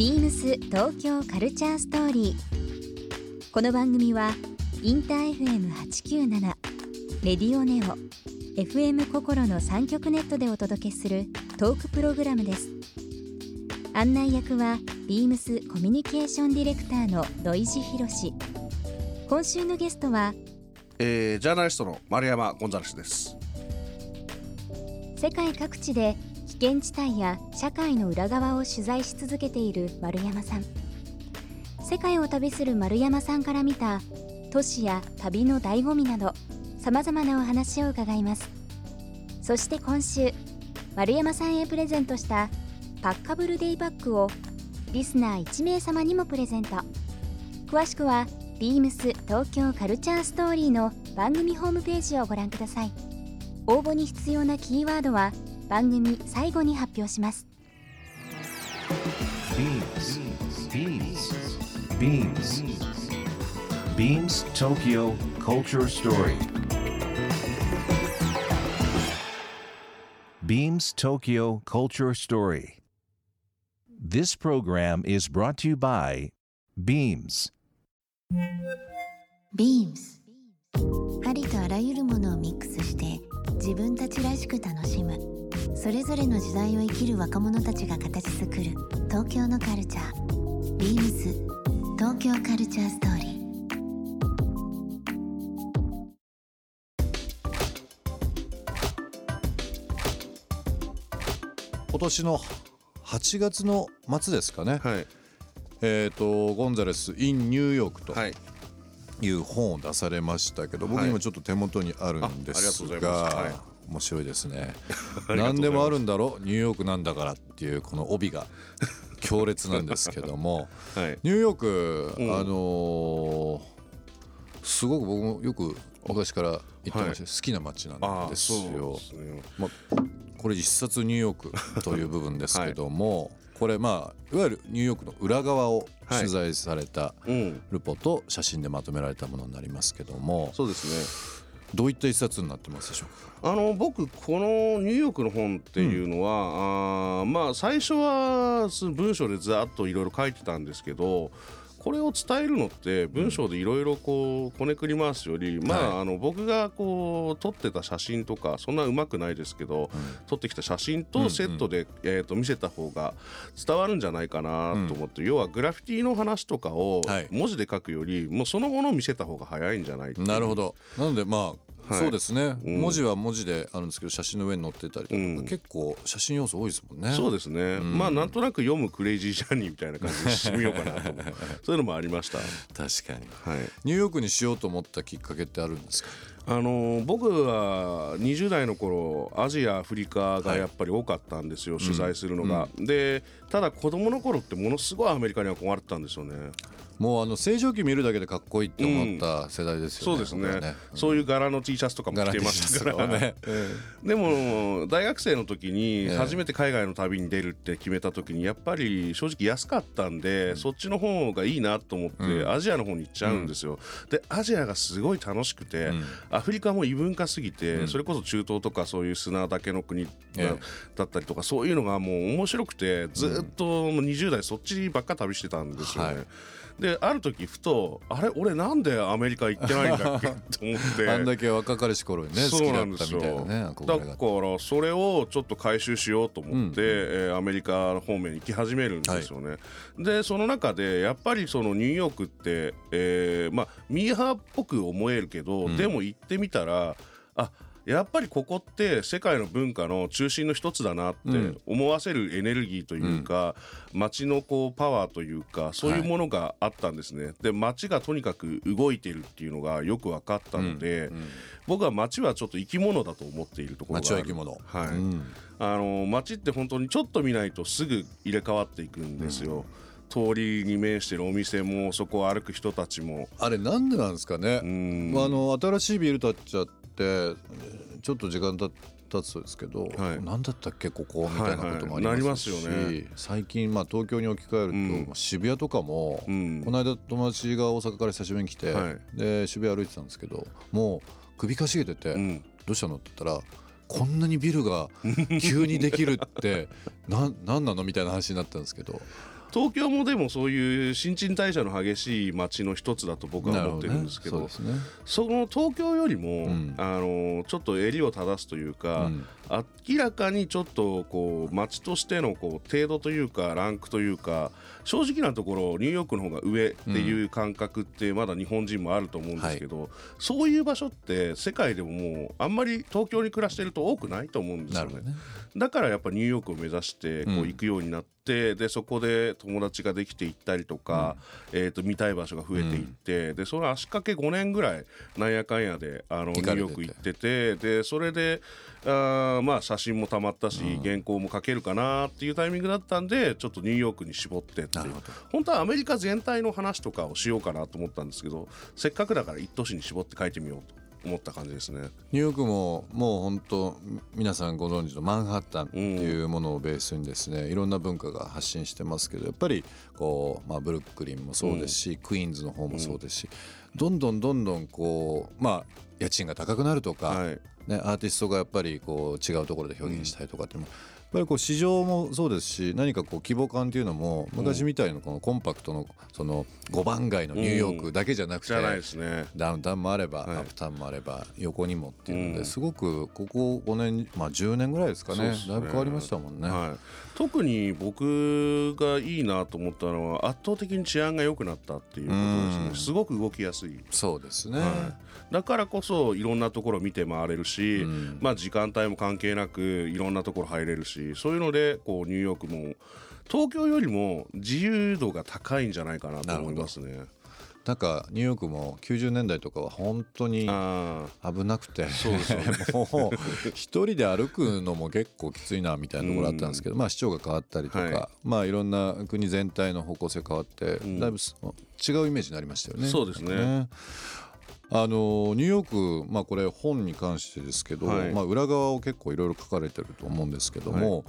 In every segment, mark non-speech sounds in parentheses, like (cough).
ビームス東京カルチャーストーリー。この番組はインター FM897 レディオネオ FM 心の三極ネットでお届けするトークプログラムです。案内役はビームスコミュニケーションディレクターの土井博志。今週のゲストはえー、ジャーナリストの丸山ゴンザレスです世界各地で危険地帯や社会の裏側を取材し続けている丸山さん。世界を旅する丸山さんから見た都市や旅の醍醐味などさまざまなお話を伺います。そして今週丸山さんへプレゼントしたパッカブルデイバッグをリスナー1名様にもプレゼント。詳しくはビームス東京カルチャーストーリーの番組ホームページをご覧ください。応募に必要なキーワードは番組最後に発表します Beams. Beams. Beams Tokyo Culture Story. Beams Tokyo Culture Story. This program is brought to you by Beams. Beams ありとあらゆるものをミックスして自分たちらしく楽しむそれぞれの時代を生きる若者たちが形作る東京のカルチャー。Beams 東京カルチャーストーリー。今年の8月の末ですかね、はい。えっ、とゴンザレス・イン・ニューヨークとはい。いう本を出されましたけど、僕はい。今ちょっと手元にあるんであありがとすうございます。が、はい面白いですね。(laughs) 何でもあるんだろニューヨークなんだからっていうこの帯が (laughs) 強烈なんですけども。はい。ニューヨーク、うん。あのーすごく僕もよく昔から行ってまして、は好きな街なんですよ。で。すね。まあ、これ一冊ニューヨークという部分ですけども、これまあいわゆるニューヨークの裏側を取材されたうん。ルポと写真でまとめられたものになりますけども、そうですねどういった一冊になってますでしょうか？あの僕このニューヨークの本っていうのは、あーまあ最初はす文章でざっといろいろ書いてたんですけどこれを伝えるのって文章でいろいろこうこねくり回すより、まあはあの僕がこう撮ってた写真とかそんなうまくないですけど、撮ってきた写真うんうとん。セットで、えー、と見せた方が伝わるんじゃないかなと思って、要はグラフィティの話とかをはい。文字で書くより、もうそのものを見せた方が早いんじゃないなるほど。なのでまあ、はい。そうですね、うん。文字は文字であるんですけど写真の上に載ってたりとか、うん。結構写真要素多いですもんね。そうですね、ん。まあなんとなく読むクレイジージャーニーみたいな感じにしてみようかなと (laughs) そういうのもありました、確かに。はい、ニューヨークにしようと思ったきっかけってあるんですか？あのー僕は20代の頃アジアアフリカがやっぱり多かったんですよ、取材するのが、でただ子供の頃ってものすごいアメリカに憧れてたんですよねもうあの正常期見るだけでかっこいいって思った世代ですよね、そうですね。僕らそういう柄の T シャツとかも着てましたから。ね。(laughs) でも大学生の時にええ。初めて海外の旅に出るって決めた時にやっぱり正直安かったんで、そっちの方がいいなと思って、うん。アジアの方に行っちゃうんですよ、でアジアがすごい楽しくて、うん。アフリカも異文化すぎて、うん。それこそ中東とかそういう砂だけの国だ,、ったりとかそういうのがもう面白くてずっともう20代そっちばっか旅してたんですよね。はいである時ふとあれ俺なんでアメリカ行ってないんだっけ？(laughs) と思って。あんだけ若かりし頃にね好そうきだっなんですよ。たみたいなねだからそれをちょっと回収しようと思って、えーアメリカ方面に行き始めるんですよね。でその中でやっぱりそのニューヨークって、えーまあミーハーっぽく思えるけど、うん。でも行ってみたらあやっぱりここって世界の文化の中心の一つだなってうん。思わせるエネルギーというか、街のこうパワーというかそういうものがあったんですね。で街がとにかく動いてるっていうのがよく分かったので、うん僕は街はちょっと生き物だと思っているところがある。街は生き物。はい。うん。あの街って本当にちょっと見ないとすぐ入れ替わっていくんですよ、通りに面してるお店もそこを歩く人たちもあれなんでなんですかねうん。まああの新しいビル建っちゃってちょっと時間経経つそうですけど、はい。なんだったっけここみたいなこともありはいはい。ますし、なりますよね。最近まあ東京に置き換えると、うん。まあ渋谷とかも、うん。この間友達が大阪から久しぶりに来て、はい。で渋谷歩いてたんですけどもう首かしげてて、うん。どうしたの？って言ったらこんなにビルが急にできるって (laughs) ななんなの？みたいな話になったんですけど東京もでもそういう新陳代謝の激しい街の一つだと僕は思ってるんですけどなるほね、その東京よりも、ん。あのちょっと襟を正すというか、うん。明らかにちょっとこう街としてのこう程度というかランクというか正直なところニューヨークの方が上っていう感覚ってまだ日本人もあると思うんですけど、そういう場所って世界でももうあんまり東京に暮らしてると多くないと思うんですよね。ね。だからやっぱニューヨークを目指してこうん。う行くようになって、でそこで友達ができていったりとか、えー、と見たい場所が増えていって、でその足掛け5年ぐらいなんやかんやであのニューヨーク行っててでそれであーまあ写真もたまったし、原稿も書けるかなっていうタイミングだったんでちょっとニューヨークに絞ってっていう。本当はアメリカ全体の話とかをしようかなと思ったんですけどせっかくだから一都市に絞って書いてみようと思った感じですね。ニューヨークももう本当皆さんご存知のマンハッタンっていうものをベースにですね、いろんな文化が発信してますけどやっぱりこう、まあ、ブルックリンもそうですし、クイーンズの方もそうですし、どんどんどんどんこうまあ家賃が高くなるとか、はい。ね、アーティストがやっぱりこう違うところで表現したいとかっていうのも、ぱりこう市場もそうですし何かこう規模感っていうのも昔みたいなこのコンパクトのその5番街のニューヨークだけじゃなくて。ダウンタウンもあれば、はい。アップタウンもあれば横にもっていうので、うん。すごくここ5年まあ10年ぐらいですかね。だいぶ変わりましたもんね。はい、特に僕がいいなと思ったのは圧倒的に治安が良くなったっていうことですね。うん。すごく動きやすい、そうですね、はい、だからこそいろんなところ見て回れるし、うん。まあ、時間帯も関係なくいろんなところ入れるしそういうのでこうニューヨークも東京よりも自由度が高いんじゃないかなと思いますね。なんかニューヨークも90年代とかは本当にあ危なくて。そうですよね。(laughs) もう一人で歩くのも結構きついなみたいなところあったんですけど、まあ市長が変わったりとか、はい。まあいろんな国全体の方向性変わって、ん。だいぶす違うイメージになりましたよね。そうですねあのニューヨーク、まあ、これ本に関してですけど、はい。まあ、裏側を結構いろいろ書かれてると思うんですけども、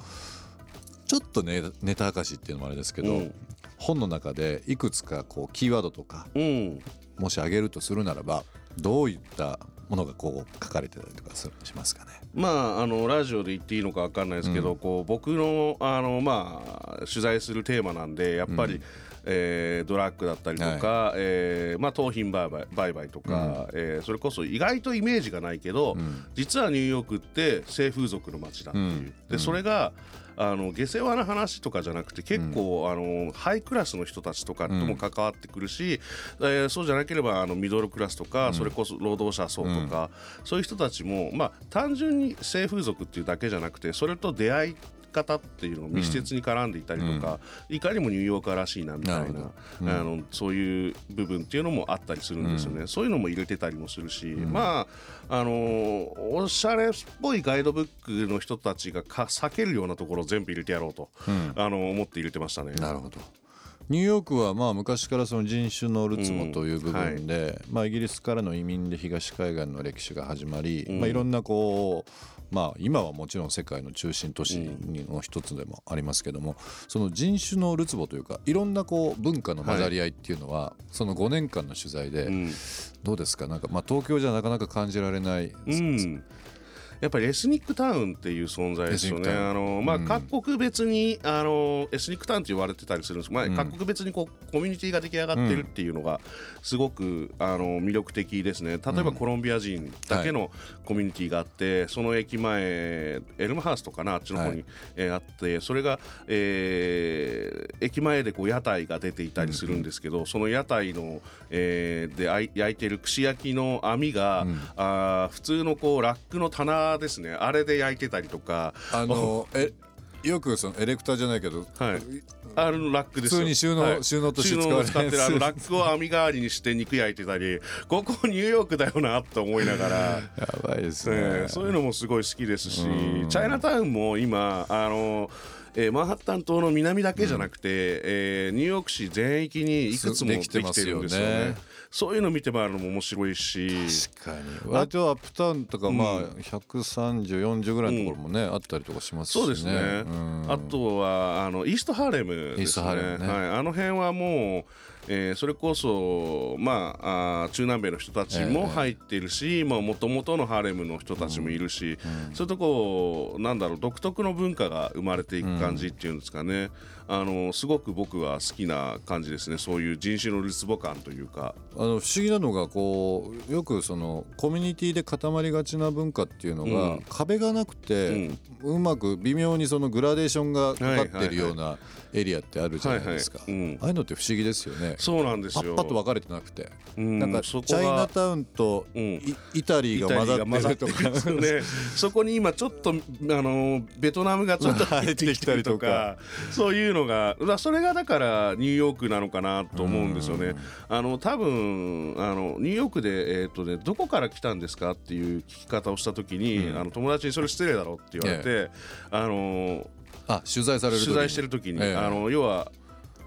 ちょっとねネタ明かしっていうのもあれですけど、うん。本の中でいくつかこうキーワードとかうん。もし挙げるとするならばどういったものがこう書かれてたりとかするしますかね？まあ、あのラジオで言っていいのか分かんないですけど、こう僕のあの、まあ、取材するテーマなんでやっぱり、えードラッグだったりとか、えーまあ、盗品売買売買とか、えーそれこそ意外とイメージがないけど、実はニューヨークって性風俗の街だっていう、うん。でそれがあの下世話な話とかじゃなくて結構、あのハイクラスの人たちとかとも関わってくるし、えーそうじゃなければあのミドルクラスとか、それこそ労働者層とか、そういう人たちも、まあ、単純に性風俗っていうだけじゃなくてそれと出会い方っていうのが密接に絡んでいたりとか、いかにもニューヨーカーらしいなみたいなあのそういう部分っていうのもあったりするんですよね、そういうのも入れてたりもするし、まああのおしゃれっぽいガイドブックの人たちがか避けるようなところを全部入れてやろうと、あの思って入れてましたね。なるほど。ニューヨークはまあ昔からその人種のるつぼという部分で、まあ、イギリスからの移民で東海岸の歴史が始まり、まあ、いろんなこうまあ今はもちろん世界の中心都市の一つでもありますけどもその人種のるつぼというかいろんなこう文化の混ざり合いっていうのは、その5年間の取材でうん。どうですか？なんかまあ東京じゃなかなか感じられない、うんやっぱりエスニックタウンっていう存在ですよね。あのまあ、うん。各国別にあのエスニックタウンって言われてたりするんです。まあ、うん。各国別にこうコミュニティが出来上がってるっていうのがすごくあの魅力的ですね。例えばコロンビア人だけのコミュニティがあって、その駅前エルムハーストかなあっちの方に、はい。えーあってそれが、えー駅前でこう屋台が出ていたりするんですけど、その屋台の、えーであい焼いてる串焼きの網が、あー普通のこうラックの棚ですね。あれで焼いてたりとか。あの (laughs) えよくそのエレクターじゃないけど、はい。あのラックですよ。普通に収納はい。収納として使われる収納を使ってるあのラックを網代わりにして肉焼いてたり。ここニューヨークだよなと思いながら。(laughs) やばいですね、えーそういうのもすごい好きですし、うん。チャイナタウンも今あの、えーマンハッタン島の南だけじゃなくて、えーニューヨーク市全域にいくつもできてるんですよね。そういうの見て回るのも面白いし。確かに。割とアップタウンとかまあ13040ぐらいのところもね、あったりとかしますしね。そうですね、うん。あとはあのイーストハーレムですね。ね。はい、あの辺はもう、えーそれこそ、まあ、あー中南米の人たちも入っているしもともとのハーレムの人たちもいるし、そういうとこなんだろう独特の文化が生まれていく感じっていうんですかね、あのすごく僕は好きな感じですね。そういう人種のるつぼ感というか。あの不思議なのがこうよくそのコミュニティで固まりがちな文化っていうのが、うん。壁がなくて、うまく微妙にそのグラデーションがかかってるようなエリアってあるじゃないですか、はいはい。うん。ああいうのって不思議ですよね。そうなんですよ。パッと分かれてなくて、うん。なんかチそこがャイナタウンとうん。イ,、イタリーが混ざってるとか。ね。そこに今ちょっとあのベトナムがちょっと (laughs) 入ってきたりとか。そういうのがだそれがだからニューヨークなのかなと思うんですよね。あの多分あのニューヨークで、えーとね、どこから来たんですかっていう聞き方をした時に、うん。あの友達にそれ失礼だろって言われて、あのあ取材される取材してる時に、ええ。あの要は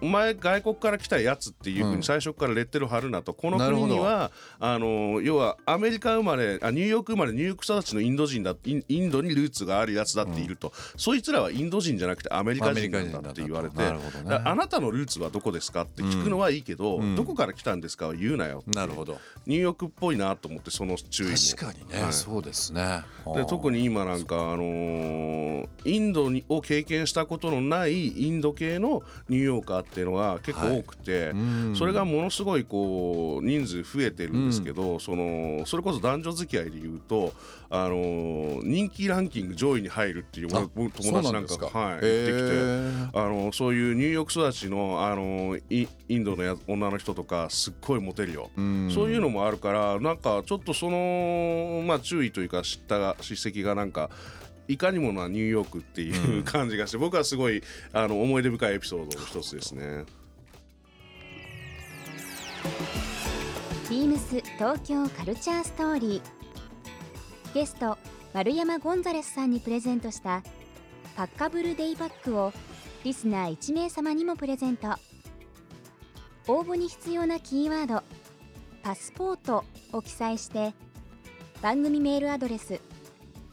お前外国から来たやつっていうふううん。に最初からレッテル貼るなとこの国にはあの要はアメリカ生まれあニューヨーク生まれニューヨーク育ちのインド人だインインドにルーツがあるやつだっていると、そいつらはインド人じゃなくてアメリカ人なんだって言われてね。あなたのルーツはどこですかって聞くのはいいけど、うん。どこから来たんですかは言うなよなるほど。ニューヨークっぽいなと思ってその注意も確かにね、はい。そうですね。で特に今なんか、あのーインドにを経験したことのないインド系のニューヨーカーっていうのが結構多くて、うん。それがものすごいこう人数増えてるんですけど、そのそれこそ男女付き合いでいうと、あのー人気ランキング上位に入るっていう友達なんかがはい、ってきて。ーあのそういうニューヨーク育ちのあのイインドのや女の人とかすっごいモテるよ、うん。そういうのもあるからなんかちょっとその、まあ、注意というか知ったが叱責がなんかいかにもなニューヨークっていう感じがして、僕はすごいあの思い出深いエピソードの一つですね。ビームス東京カルチャーストーリー。ゲスト丸山ゴンザレスさんにプレゼントしたパッカブルデイバッグをリスナー1名様にもプレゼント。応募に必要なキーワード「パスポート」を記載して番組メールアドレス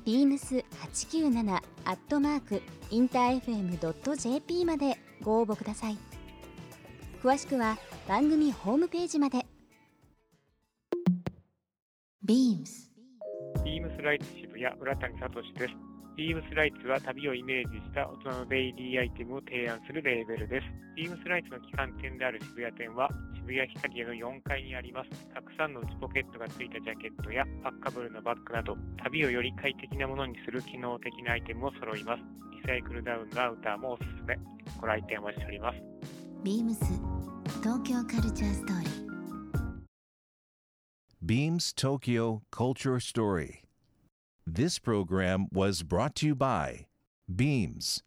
beams897 アットマークインター FM.jp までご応募ください詳しくは番組ホームページまで BEAMS ビームスライツ渋谷浦谷聡です。ビームスライツは旅をイメージした大人のデイリーアイテムを提案するレーベルです。ビームスライツの旗艦店である渋谷店は渋谷ヒカリエの4階にあります。たくさんの内ポケットが付いたジャケットやパッカブルのバッグなど旅をより快適なものにする機能的なアイテムも揃います。リサイクルダウンのアウターもおすすめ。ご来店お待ちしております。BEAMS 東京カルチャーストーリー Beams Tokyo Culture Story. This program was brought to you by Beams.